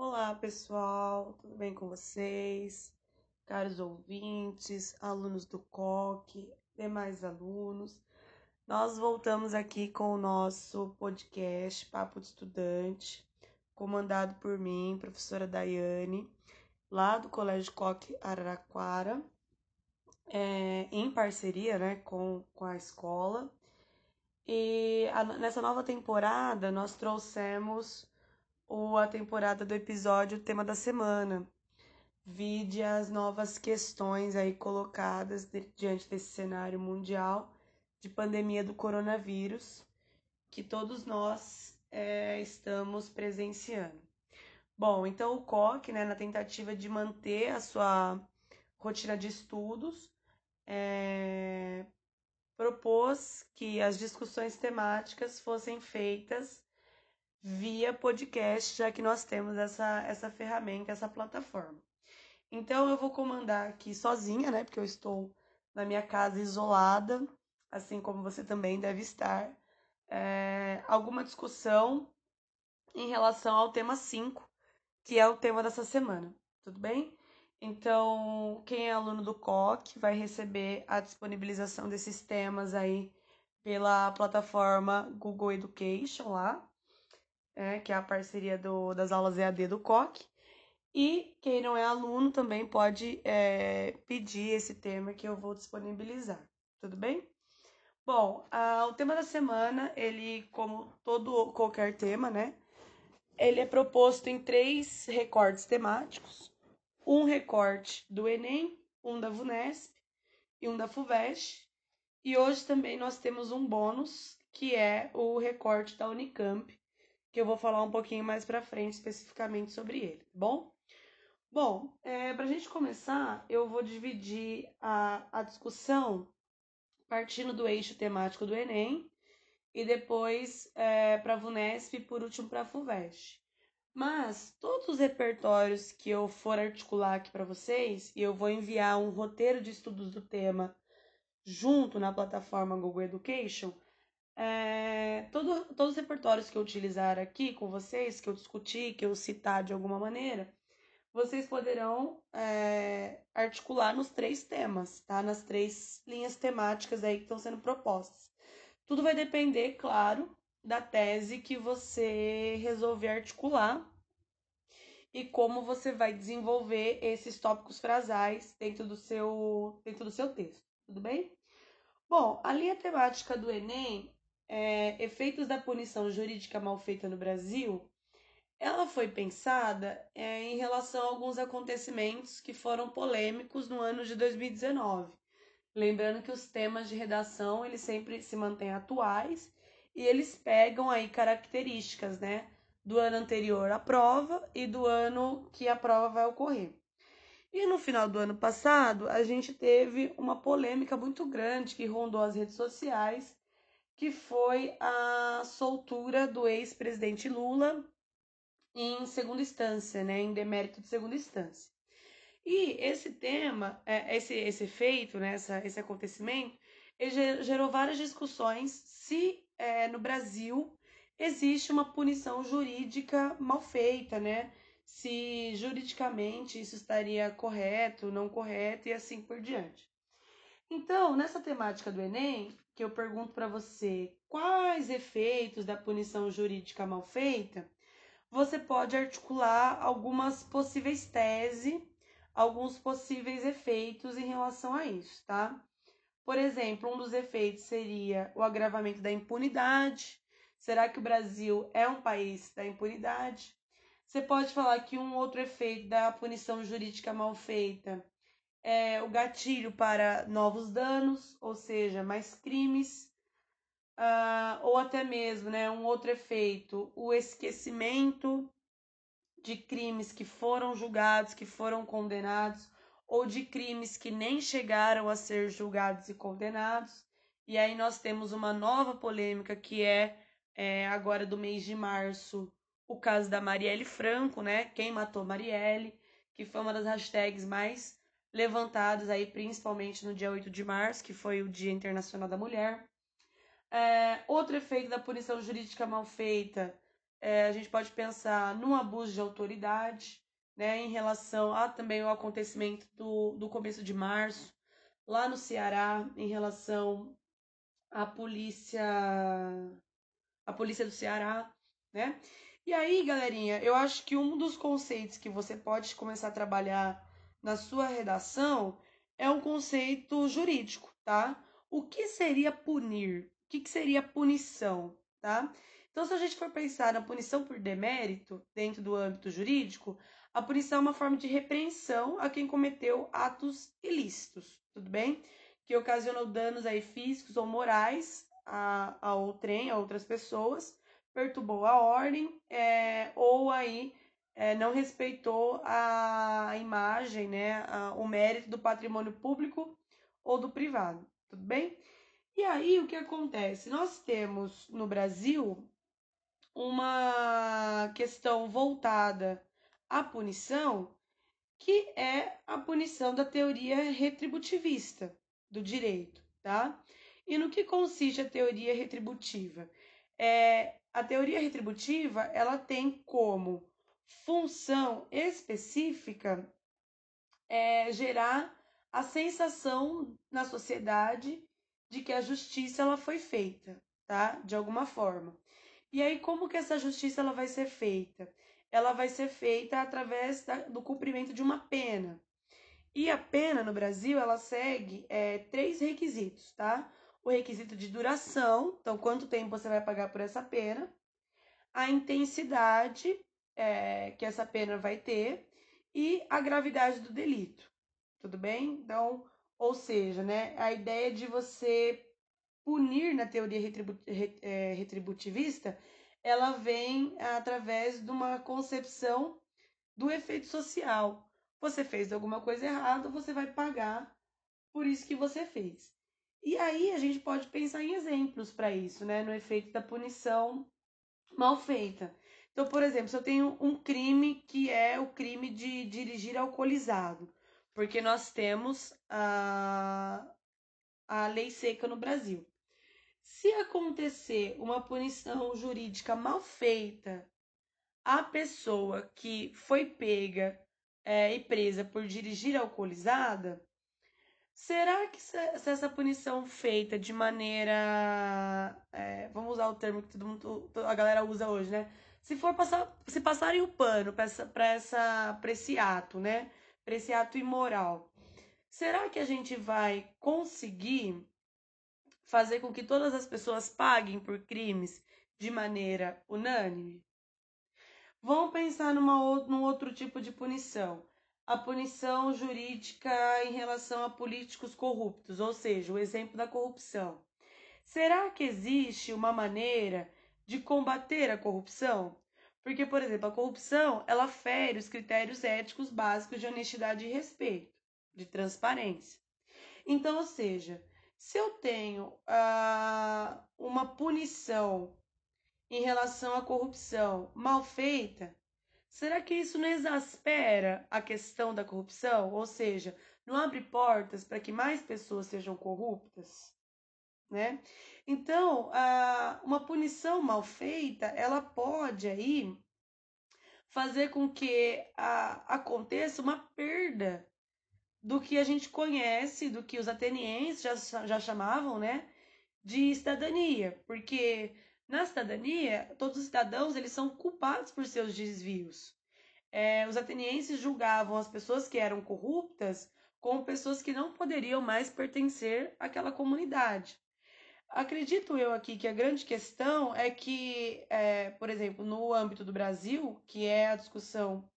Olá, pessoal, tudo bem com vocês? Caros ouvintes, alunos do COC, demais alunos, nós voltamos aqui com o nosso podcast Papo de Estudante, comandado por mim, professora Daiane, lá do Colégio COC Araraquara, é, em parceria né, com, com a escola. E a, nessa nova temporada nós trouxemos o, a temporada do episódio Tema da Semana. Vide as novas questões aí colocadas de, diante desse cenário mundial de pandemia do coronavírus que todos nós é, estamos presenciando. Bom, então o COC, né, na tentativa de manter a sua rotina de estudos, é, propôs que as discussões temáticas fossem feitas via podcast, já que nós temos essa, essa ferramenta, essa plataforma. Então eu vou comandar aqui sozinha, né? Porque eu estou na minha casa isolada, assim como você também deve estar, é, alguma discussão em relação ao tema 5, que é o tema dessa semana, tudo bem? Então, quem é aluno do COC vai receber a disponibilização desses temas aí pela plataforma Google Education lá, é, que é a parceria do, das aulas EAD do COC. E quem não é aluno também pode é, pedir esse tema que eu vou disponibilizar, tudo bem? Bom, a, o tema da semana, ele, como todo qualquer tema, né? Ele é proposto em três recortes temáticos um recorte do Enem, um da VUNESP e um da FUVEST. E hoje também nós temos um bônus, que é o recorte da Unicamp, que eu vou falar um pouquinho mais para frente especificamente sobre ele, tá bom? Bom, é, para a gente começar, eu vou dividir a, a discussão partindo do eixo temático do Enem e depois é, para a VUNESP e por último para a FUVEST. Mas todos os repertórios que eu for articular aqui para vocês, e eu vou enviar um roteiro de estudos do tema junto na plataforma Google Education, é, todo, todos os repertórios que eu utilizar aqui com vocês, que eu discutir, que eu citar de alguma maneira, vocês poderão é, articular nos três temas, tá? Nas três linhas temáticas aí que estão sendo propostas. Tudo vai depender, claro, da tese que você resolver articular e como você vai desenvolver esses tópicos frasais dentro do seu, dentro do seu texto, tudo bem? Bom, a linha temática do Enem, é, efeitos da punição jurídica mal feita no Brasil, ela foi pensada é, em relação a alguns acontecimentos que foram polêmicos no ano de 2019. Lembrando que os temas de redação eles sempre se mantêm atuais e eles pegam aí características, né, do ano anterior à prova e do ano que a prova vai ocorrer. E no final do ano passado, a gente teve uma polêmica muito grande que rondou as redes sociais, que foi a soltura do ex-presidente Lula em segunda instância, né, em demérito de segunda instância. E esse tema, é, esse, esse efeito, né, essa, esse acontecimento, ele gerou várias discussões se é, no Brasil existe uma punição jurídica mal feita, né? Se juridicamente isso estaria correto, não correto e assim por diante. Então, nessa temática do Enem, que eu pergunto para você quais efeitos da punição jurídica mal feita, você pode articular algumas possíveis teses, alguns possíveis efeitos em relação a isso, tá? Por exemplo, um dos efeitos seria o agravamento da impunidade. Será que o Brasil é um país da impunidade? Você pode falar que um outro efeito da punição jurídica mal feita é o gatilho para novos danos, ou seja, mais crimes, uh, ou até mesmo né, um outro efeito, o esquecimento de crimes que foram julgados, que foram condenados, ou de crimes que nem chegaram a ser julgados e condenados. E aí nós temos uma nova polêmica que é, é agora do mês de março, o caso da Marielle Franco, né? Quem matou Marielle, que foi uma das hashtags mais levantadas aí, principalmente no dia 8 de março, que foi o Dia Internacional da Mulher. É, outro efeito da punição jurídica mal feita é, a gente pode pensar num abuso de autoridade, né, em relação a também o acontecimento do, do começo de março, lá no Ceará, em relação à polícia, a polícia do Ceará, né? E aí, galerinha, eu acho que um dos conceitos que você pode começar a trabalhar na sua redação é um conceito jurídico, tá? O que seria punir? O que, que seria punição, tá? Então, se a gente for pensar na punição por demérito dentro do âmbito jurídico, a punição é uma forma de repreensão a quem cometeu atos ilícitos, tudo bem? Que ocasionou danos aí físicos ou morais a, ao trem, a outras pessoas, perturbou a ordem é, ou aí é, não respeitou a imagem, né, a, o mérito do patrimônio público ou do privado, tudo bem? E aí o que acontece? Nós temos no Brasil uma questão voltada à punição, que é a punição da teoria retributivista do direito, tá? E no que consiste a teoria retributiva? É, a teoria retributiva ela tem como função específica é gerar a sensação na sociedade de que a justiça ela foi feita, tá? De alguma forma. E aí como que essa justiça ela vai ser feita? Ela vai ser feita através da, do cumprimento de uma pena. E a pena no Brasil ela segue é, três requisitos, tá? O requisito de duração, então quanto tempo você vai pagar por essa pena, a intensidade é, que essa pena vai ter e a gravidade do delito. Tudo bem? Então, ou seja, né, a ideia de você punir na teoria retribu é, retributivista, ela vem através de uma concepção do efeito social. Você fez alguma coisa errada, você vai pagar por isso que você fez. E aí a gente pode pensar em exemplos para isso, né, no efeito da punição mal feita. Então, por exemplo, se eu tenho um crime que é o crime de dirigir alcoolizado, porque nós temos a, a lei seca no Brasil. Se acontecer uma punição jurídica mal feita à pessoa que foi pega é, e presa por dirigir alcoolizada, será que se essa punição feita de maneira. É, vamos usar o termo que todo mundo, a galera usa hoje, né? Se for passar, se passarem o pano para essa, pra esse ato, né? Para esse ato imoral, será que a gente vai conseguir fazer com que todas as pessoas paguem por crimes de maneira unânime? Vamos pensar numa, num outro tipo de punição. A punição jurídica em relação a políticos corruptos, ou seja, o exemplo da corrupção. Será que existe uma maneira de combater a corrupção? Porque, por exemplo, a corrupção, ela fere os critérios éticos básicos de honestidade e respeito, de transparência. Então, ou seja, se eu tenho ah, uma punição em relação à corrupção mal feita, será que isso não exaspera a questão da corrupção? Ou seja, não abre portas para que mais pessoas sejam corruptas? Né? Então, uma punição mal feita, ela pode aí fazer com que aconteça uma perda do que a gente conhece, do que os atenienses já, já chamavam, né, de cidadania, porque na cidadania todos os cidadãos eles são culpados por seus desvios. É, os atenienses julgavam as pessoas que eram corruptas como pessoas que não poderiam mais pertencer àquela comunidade. Acredito eu aqui que a grande questão é que, é, por exemplo, no âmbito do Brasil, que é a discussão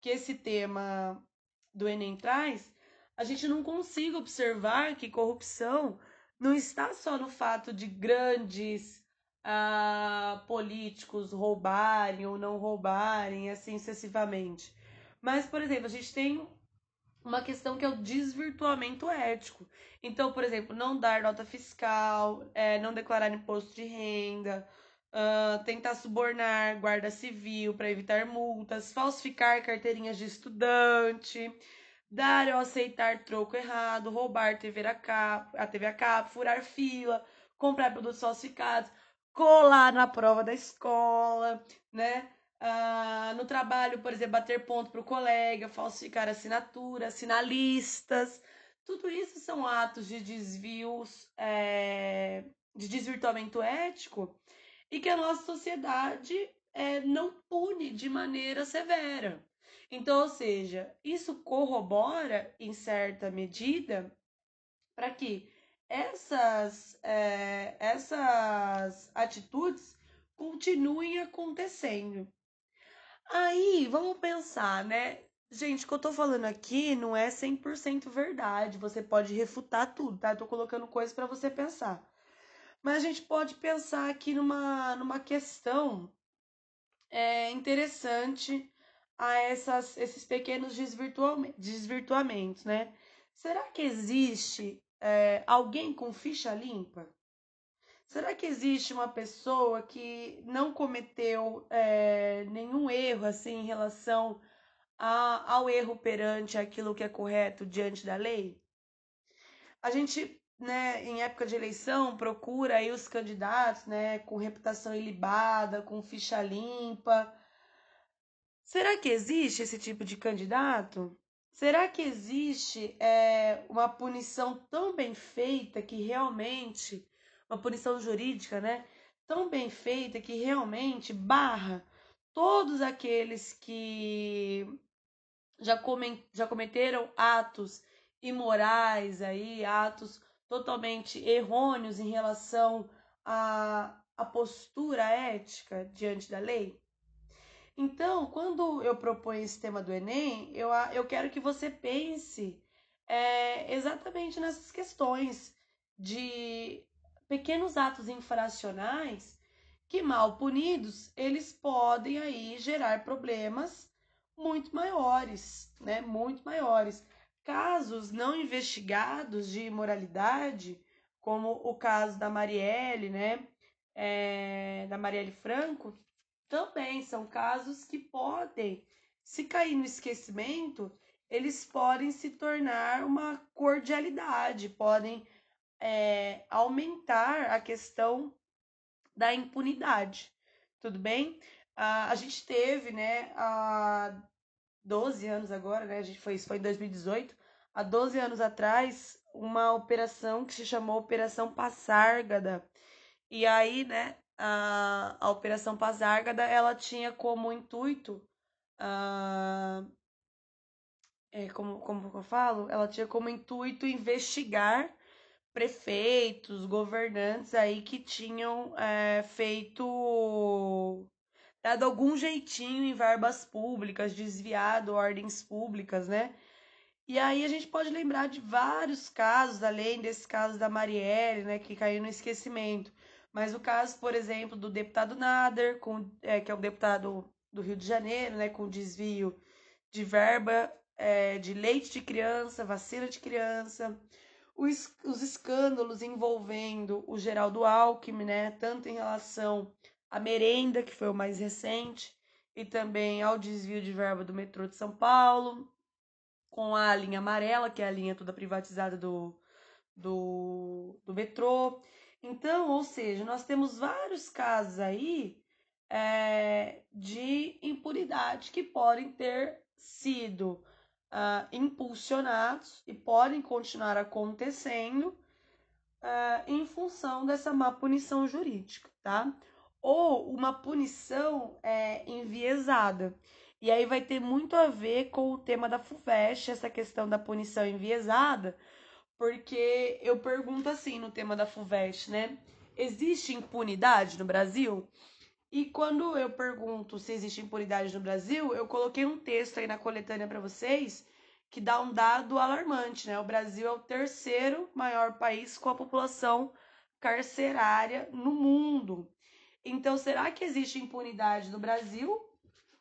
que esse tema do Enem traz, a gente não consiga observar que corrupção não está só no fato de grandes ah, políticos roubarem ou não roubarem, assim sucessivamente. Mas, por exemplo, a gente tem uma questão que é o desvirtuamento ético. Então, por exemplo, não dar nota fiscal, é, não declarar imposto de renda, uh, tentar subornar guarda civil para evitar multas, falsificar carteirinhas de estudante, dar ou aceitar troco errado, roubar TV a, cabo, a TV a cabo, furar fila, comprar produtos falsificados. colar na prova da escola, né? Ah, no trabalho, por exemplo, bater ponto para o colega, falsificar assinatura, assinar listas. Tudo isso são atos de desvios, é, de desvirtuamento ético e que a nossa sociedade é, não pune de maneira severa. Então, ou seja, isso corrobora, em certa medida, para que essas, é, essas atitudes continuem acontecendo. Aí, vamos pensar, né? Gente, o que eu tô falando aqui não é 100% verdade. Você pode refutar tudo, tá? Eu tô colocando coisas para você pensar. Mas a gente pode pensar aqui numa, numa questão é, interessante a essas, esses pequenos desvirtuamentos, né? Será que existe é, alguém com ficha limpa? Será que existe uma pessoa que não cometeu é, nenhum erro assim em relação a, ao erro perante aquilo que é correto diante da lei? A gente, né, em época de eleição, procura aí os candidatos, né, com reputação ilibada, com ficha limpa. Será que existe esse tipo de candidato? Será que existe é, uma punição tão bem feita que realmente, uma punição jurídica, né? Tão bem feita que realmente barra todos aqueles que já, come, já cometeram atos imorais aí, atos totalmente errôneos em relação à, à postura ética diante da lei? Então, quando eu proponho esse tema do Enem, eu, eu quero que você pense é, exatamente nessas questões de pequenos atos infracionais que, mal punidos, eles podem aí gerar problemas muito maiores, né? Muito maiores. Casos não investigados de imoralidade, como o caso da Marielle, né? É, da Marielle Franco, também são casos que podem, se cair no esquecimento, eles podem se tornar uma cordialidade, podem é, aumentar a questão da impunidade. Tudo bem? a gente teve, né, há 12 anos agora, né? A gente foi, isso foi em 2018, há 12 anos atrás, uma operação que se chamou Operação Passárgada. E aí, né, a, a Operação Pazárgada, ela tinha como intuito, a, é, como, como eu falo? Ela tinha como intuito investigar prefeitos, governantes aí que tinham é, feito dado algum jeitinho em verbas públicas, desviado ordens públicas, né? E aí a gente pode lembrar de vários casos, além desse caso da Marielle, né, que caiu no esquecimento. Mas o caso, por exemplo, do deputado Nader, com, é, que é um deputado do Rio de Janeiro, né, com desvio de verba é, de leite de criança, vacina de criança, os, os escândalos envolvendo o Geraldo Alckmin, né, tanto em relação à merenda, que foi o mais recente, e também ao desvio de verba do metrô de São Paulo, com a linha amarela, que é a linha toda privatizada do, do, do metrô. Então, ou seja, nós temos vários casos aí é, de impunidade que podem ter sido uh, impulsionados e podem continuar acontecendo uh, em função dessa má punição jurídica, tá? Ou uma punição é, enviesada. E aí vai ter muito a ver com o tema da FUVEST, essa questão da punição enviesada, porque eu pergunto assim no tema da FUVEST, né? Existe impunidade no Brasil? E quando eu pergunto se existe impunidade no Brasil, eu coloquei um texto aí na coletânea para vocês que dá um dado alarmante, né? O Brasil é o terceiro maior país com a população carcerária no mundo. Então, será que existe impunidade no Brasil?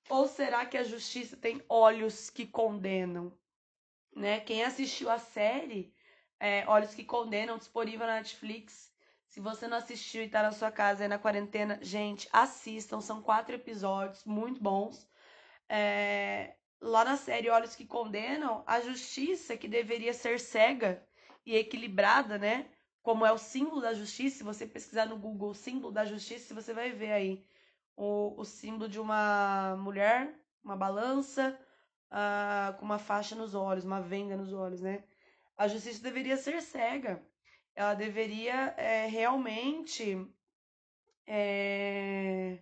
Ou será que a justiça tem olhos que condenam? Né? Quem assistiu a série é, Olhos que Condenam, disponível na Netflix. Se você não assistiu e tá na sua casa aí na quarentena, gente, assistam. São quatro episódios muito bons. É, lá na série Olhos que Condenam, a justiça, que deveria ser cega e equilibrada, né? como é o símbolo da justiça, se você pesquisar no Google símbolo da justiça, você vai ver aí o, o símbolo de uma mulher, uma balança, uh, com uma faixa nos olhos, uma venda nos olhos, né? A justiça deveria ser cega. Ela deveria é, realmente é,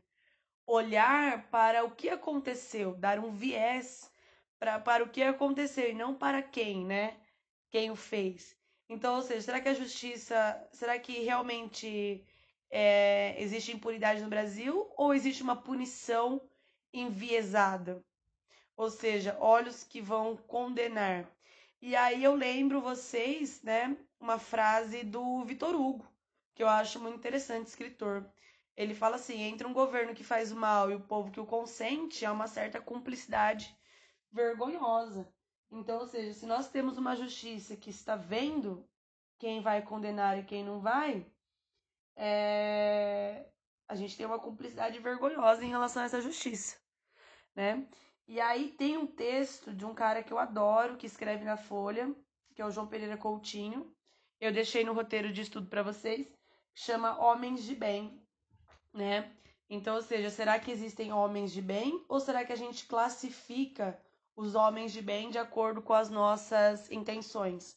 olhar para o que aconteceu, dar um viés pra, para o que aconteceu e não para quem, né? Quem o fez. Então, ou seja, será que a justiça, será que realmente é, existe impunidade no Brasil ou existe uma punição enviesada? Ou seja, olhos que vão condenar. E aí eu lembro vocês, né, uma frase do Vitor Hugo, que eu acho muito interessante, escritor. Ele fala assim: entre um governo que faz o mal e o povo que o consente, há uma certa cumplicidade vergonhosa. Então, ou seja, se nós temos uma justiça que está vendo quem vai condenar e quem não vai, é... a gente tem uma cumplicidade vergonhosa em relação a essa justiça, né? E aí tem um texto de um cara que eu adoro, que escreve na Folha, que é o João Pereira Coutinho. Eu deixei no roteiro de estudo para vocês, chama Homens de Bem, né? Então, ou seja, será que existem homens de bem ou será que a gente classifica os homens de bem de acordo com as nossas intenções.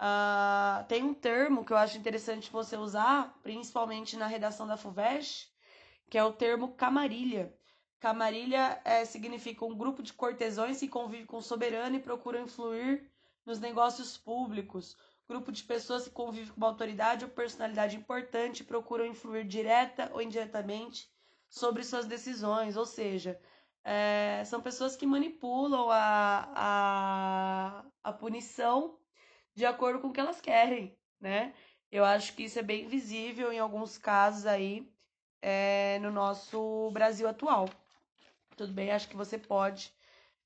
Uh, tem um termo que eu acho interessante você usar, principalmente na redação da FUVEST, que é o termo camarilha. Camarilha é, significa um grupo de cortesões que convive com o soberano e procuram influir nos negócios públicos. Grupo de pessoas que convive com uma autoridade ou personalidade importante procuram influir direta ou indiretamente sobre suas decisões. Ou seja, é, são pessoas que manipulam a, a, a punição de acordo com o que elas querem, né? Eu acho que isso é bem visível em alguns casos aí é, no nosso Brasil atual. Tudo bem? Acho que você pode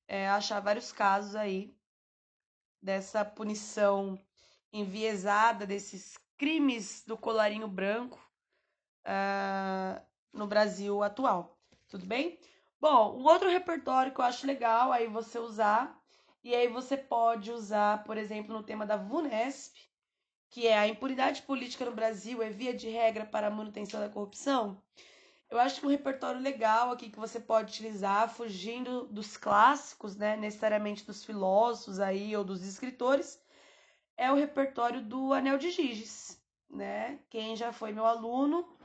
é, achar vários casos aí dessa punição enviesada, desses crimes do colarinho branco uh, no Brasil atual. Tudo bem? Bom, um outro repertório que eu acho legal aí você usar, e aí você pode usar, por exemplo, no tema da VUNESP, que é a impunidade política no Brasil é via de regra para a manutenção da corrupção. Eu acho que um repertório legal aqui que você pode utilizar, fugindo dos clássicos, né, necessariamente dos filósofos aí ou dos escritores, é o repertório do Anel de Giges, né? Quem já foi meu aluno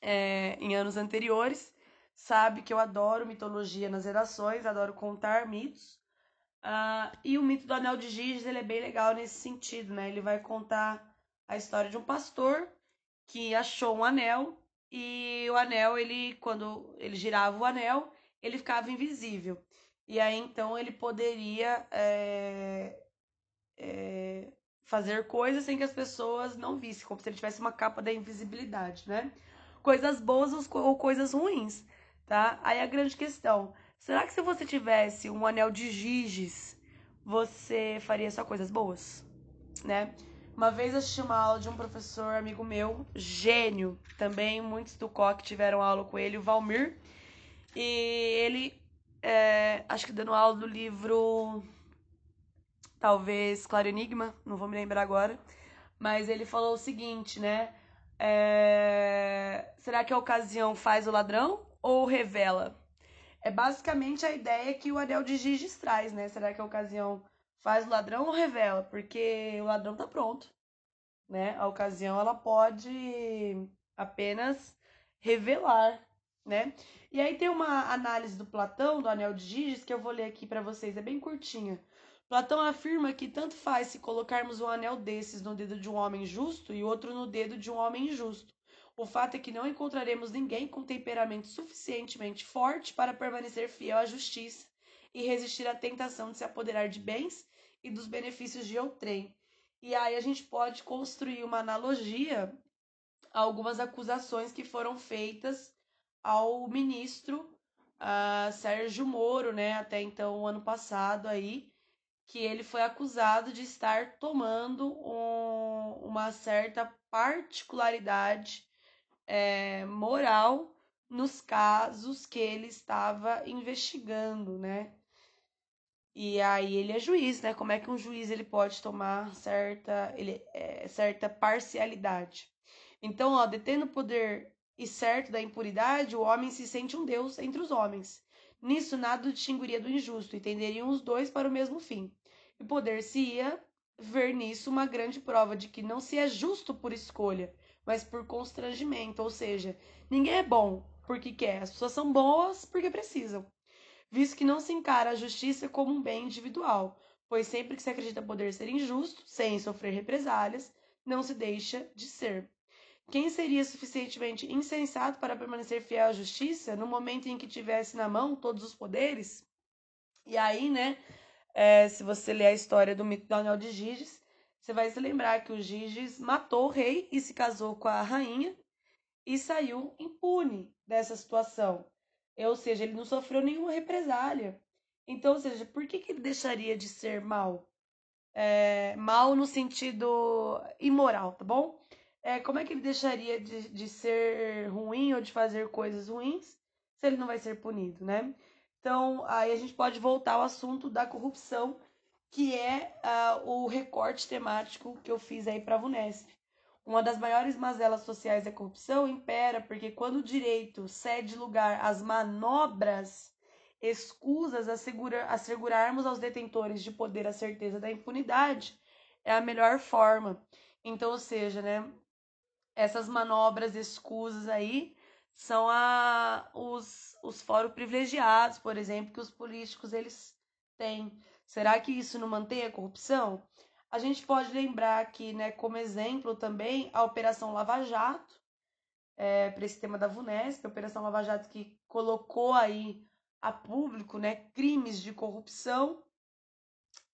é, em anos anteriores sabe que eu adoro mitologia nas gerações, adoro contar mitos. Uh, e o mito do Anel de Giges ele é bem legal nesse sentido, né? Ele vai contar a história de um pastor que achou um anel e o anel, ele quando ele girava o anel, ele ficava invisível. E aí então ele poderia é, é, fazer coisas sem que as pessoas não vissem, como se ele tivesse uma capa da invisibilidade, né? Coisas boas ou coisas ruins tá? Aí a grande questão, será que se você tivesse um anel de Giges, você faria só coisas boas, né? Uma vez eu assisti uma aula de um professor amigo meu, gênio, também muitos do COC tiveram aula com ele, o Valmir, e ele, é, acho que dando aula do livro, talvez Claro Enigma, não vou me lembrar agora, mas ele falou o seguinte, né? É, será que a ocasião faz o ladrão ou revela? É basicamente a ideia que o anel de Giges traz, né? Será que a ocasião faz o ladrão ou revela? Porque o ladrão tá pronto, né? A ocasião ela pode apenas revelar, né? E aí tem uma análise do Platão do anel de Giges que eu vou ler aqui para vocês, é bem curtinha. Platão afirma que tanto faz se colocarmos um anel desses no dedo de um homem justo e outro no dedo de um homem injusto. O fato é que não encontraremos ninguém com temperamento suficientemente forte para permanecer fiel à justiça e resistir à tentação de se apoderar de bens e dos benefícios de outrem. E aí a gente pode construir uma analogia a algumas acusações que foram feitas ao ministro uh, Sérgio Moro, né, até então, ano passado aí, que ele foi acusado de estar tomando um, uma certa particularidade é, moral nos casos que ele estava investigando, né? E aí ele é juiz, né? Como é que um juiz ele pode tomar certa, ele, é, certa parcialidade? Então, ó, detendo o poder e certo da impuridade, o homem se sente um deus entre os homens. Nisso nada distinguiria do injusto, e tenderiam os dois para o mesmo fim. E poder-se-ia ver nisso uma grande prova de que não se é justo por escolha, mas por constrangimento, ou seja, ninguém é bom porque quer, as pessoas são boas porque precisam visto que não se encara a justiça como um bem individual, pois sempre que se acredita poder ser injusto, sem sofrer represálias, não se deixa de ser. Quem seria suficientemente insensato para permanecer fiel à justiça no momento em que tivesse na mão todos os poderes? E aí, né, é, se você ler a história do mito do Anel de Giges, você vai se lembrar que o Giges matou o rei e se casou com a rainha e saiu impune dessa situação. Ou seja, ele não sofreu nenhuma represália. Então, ou seja, por que, que ele deixaria de ser mal? É, mal no sentido imoral, tá bom? É, como é que ele deixaria de, de ser ruim ou de fazer coisas ruins se ele não vai ser punido, né? Então, aí a gente pode voltar ao assunto da corrupção, que é uh, o recorte temático que eu fiz aí para a VUNESP. Uma das maiores mazelas sociais da corrupção impera porque quando o direito cede lugar às manobras escusas a assegurarmos aos detentores de poder a certeza da impunidade, é a melhor forma. Então, ou seja, né, essas manobras escusas aí são a, os, os fóruns privilegiados, por exemplo, que os políticos eles têm. Será que isso não mantém a corrupção? A gente pode lembrar aqui, né, como exemplo também, a Operação Lava Jato, é, para esse tema da VUNESP, a Operação Lava Jato que colocou aí a público né, crimes de corrupção.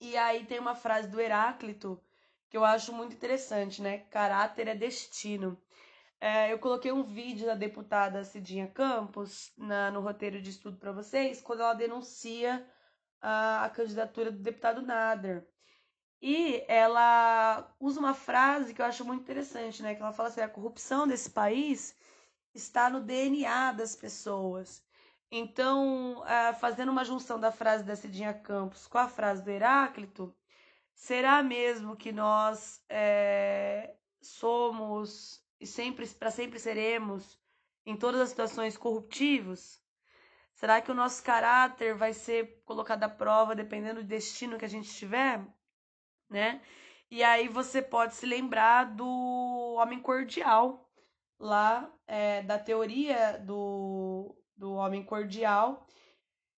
E aí tem uma frase do Heráclito que eu acho muito interessante, né? Caráter é destino. É, eu coloquei um vídeo da deputada Cidinha Campos na, no roteiro de estudo para vocês, quando ela denuncia a, a candidatura do deputado Nader. E ela usa uma frase que eu acho muito interessante, né? Que ela fala assim: a corrupção desse país está no DNA das pessoas. Então, fazendo uma junção da frase da Cidinha Campos com a frase do Heráclito, será mesmo que nós é, somos e sempre para sempre seremos em todas as situações corruptivos? Será que o nosso caráter vai ser colocado à prova dependendo do destino que a gente tiver? né? E aí você pode se lembrar do homem cordial, lá é, da teoria do, do homem cordial,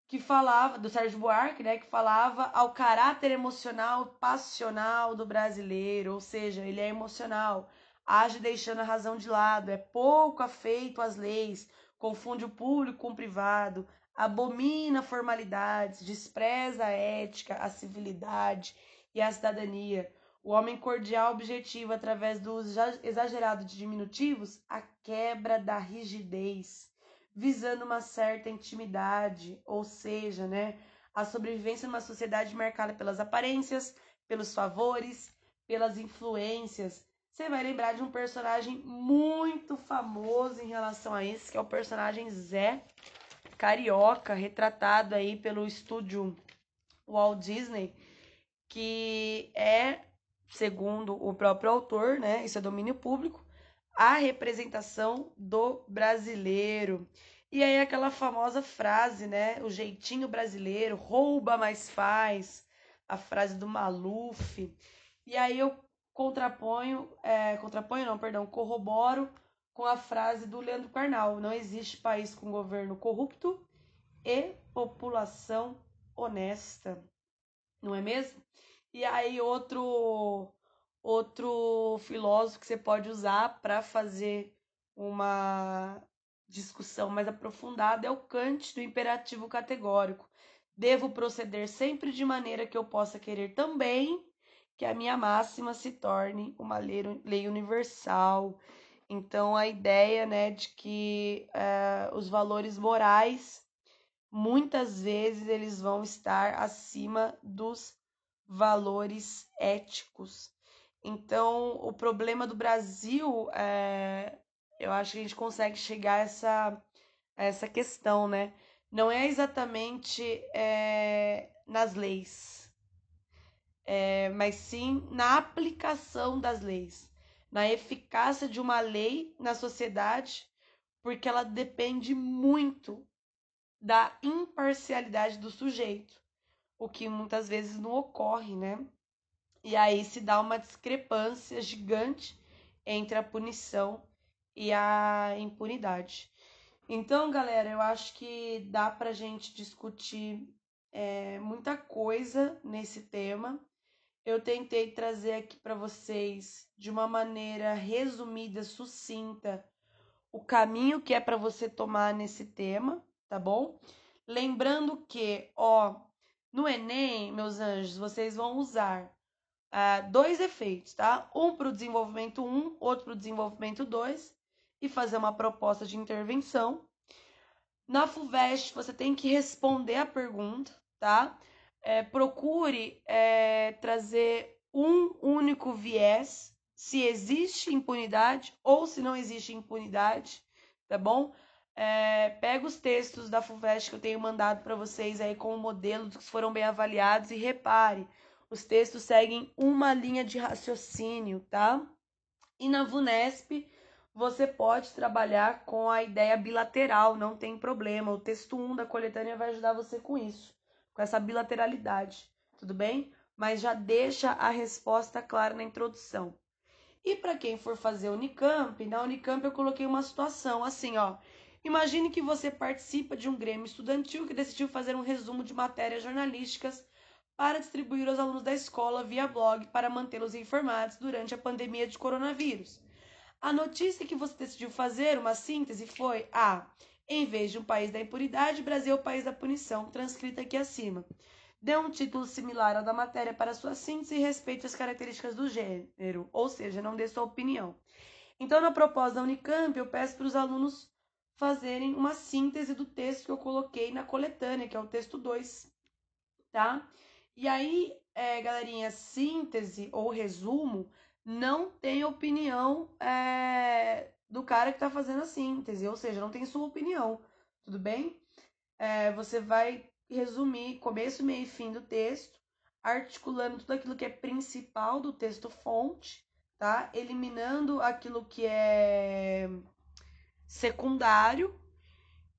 que falava, do Sérgio Buarque, né, que falava ao caráter emocional, passional do brasileiro, ou seja, ele é emocional, age deixando a razão de lado, é pouco afeito às leis, confunde o público com o privado, abomina formalidades, despreza a ética, a civilidade e a cidadania. O homem cordial objetivo, através do uso exagerado de diminutivos, a quebra da rigidez, visando uma certa intimidade, ou seja, né, a sobrevivência numa sociedade marcada pelas aparências, pelos favores, pelas influências. Você vai lembrar de um personagem muito famoso em relação a isso, que é o personagem Zé Carioca, retratado aí pelo estúdio Walt Disney que é, segundo o próprio autor, né, isso é domínio público, a representação do brasileiro. E aí aquela famosa frase, né, o jeitinho brasileiro, rouba mais faz, a frase do Maluf. E aí eu contraponho, é, contraponho não, perdão, corroboro com a frase do Leandro Carnal, não existe país com governo corrupto e população honesta. Não é mesmo? E aí outro outro filósofo que você pode usar para fazer uma discussão mais aprofundada é o Kant do imperativo categórico. Devo proceder sempre de maneira que eu possa querer também que a minha máxima se torne uma lei universal. Então, a ideia né, de que uh, os valores morais, muitas vezes, eles vão estar acima dos valores éticos. Então, o problema do Brasil, é, eu acho que a gente consegue chegar a essa, a essa questão, né? não é exatamente é, nas leis, é, mas sim na aplicação das leis, na eficácia de uma lei na sociedade, porque ela depende muito da imparcialidade do sujeito, o que muitas vezes não ocorre, né? E aí se dá uma discrepância gigante entre a punição e a impunidade. Então, galera, eu acho que dá pra gente discutir é, muita coisa nesse tema. Eu tentei trazer aqui para vocês de uma maneira resumida, sucinta, o caminho que é para você tomar nesse tema, tá bom? Lembrando que, ó, no Enem, meus anjos, vocês vão usar uh, dois efeitos, tá? Um para o desenvolvimento 1, outro para o desenvolvimento 2, e fazer uma proposta de intervenção. Na FUVEST, você tem que responder a pergunta, tá? É, procure é, trazer um único viés, se existe impunidade ou se não existe impunidade, tá bom? É, pega os textos da FUVEST que eu tenho mandado para vocês aí com o modelo que foram bem avaliados e repare, os textos seguem uma linha de raciocínio, tá? E na VUNESP, você pode trabalhar com a ideia bilateral, não tem problema. O texto 1 da coletânea vai ajudar você com isso, com essa bilateralidade, tudo bem? Mas já deixa a resposta clara na introdução. E para quem for fazer Unicamp, na Unicamp eu coloquei uma situação assim, ó. Imagine que você participa de um grêmio estudantil que decidiu fazer um resumo de matérias jornalísticas para distribuir aos alunos da escola via blog para mantê-los informados durante a pandemia de coronavírus. A notícia que você decidiu fazer, uma síntese, foi a em vez de um país da impunidade, Brasil é o país da punição, transcrita aqui acima. Dê um título similar ao da matéria para sua síntese e respeite as características do gênero, ou seja, não dê sua opinião. Então, na proposta da Unicamp, eu peço para os alunos fazerem uma síntese do texto que eu coloquei na coletânea, que é o texto 2, tá? E aí, é, galerinha, síntese ou resumo não tem opinião é, do cara que está fazendo a síntese, ou seja, não tem sua opinião, tudo bem? É, você vai resumir começo, meio e fim do texto, articulando tudo aquilo que é principal do texto fonte, tá? Eliminando aquilo que é secundário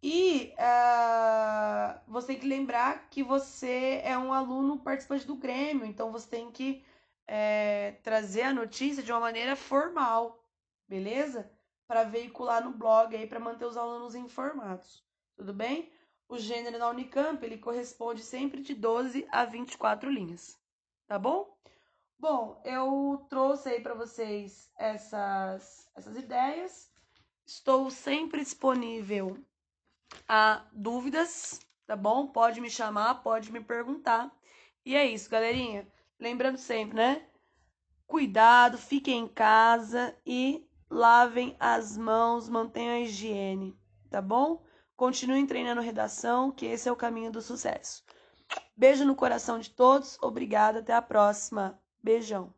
e uh, você tem que lembrar que você é um aluno participante do Grêmio, então você tem que é, trazer a notícia de uma maneira formal, beleza? Para veicular no blog aí para manter os alunos informados, tudo bem? O gênero na Unicamp ele corresponde sempre de 12 a 24 linhas, tá bom? Bom, eu trouxe aí para vocês essas, essas ideias. Estou sempre disponível a dúvidas, tá bom? Pode me chamar, pode me perguntar. E é isso, galerinha. Lembrando sempre, né? Cuidado, fiquem em casa e lavem as mãos, mantenham a higiene, tá bom? Continuem treinando redação, que esse é o caminho do sucesso. Beijo no coração de todos, obrigada, até a próxima. Beijão.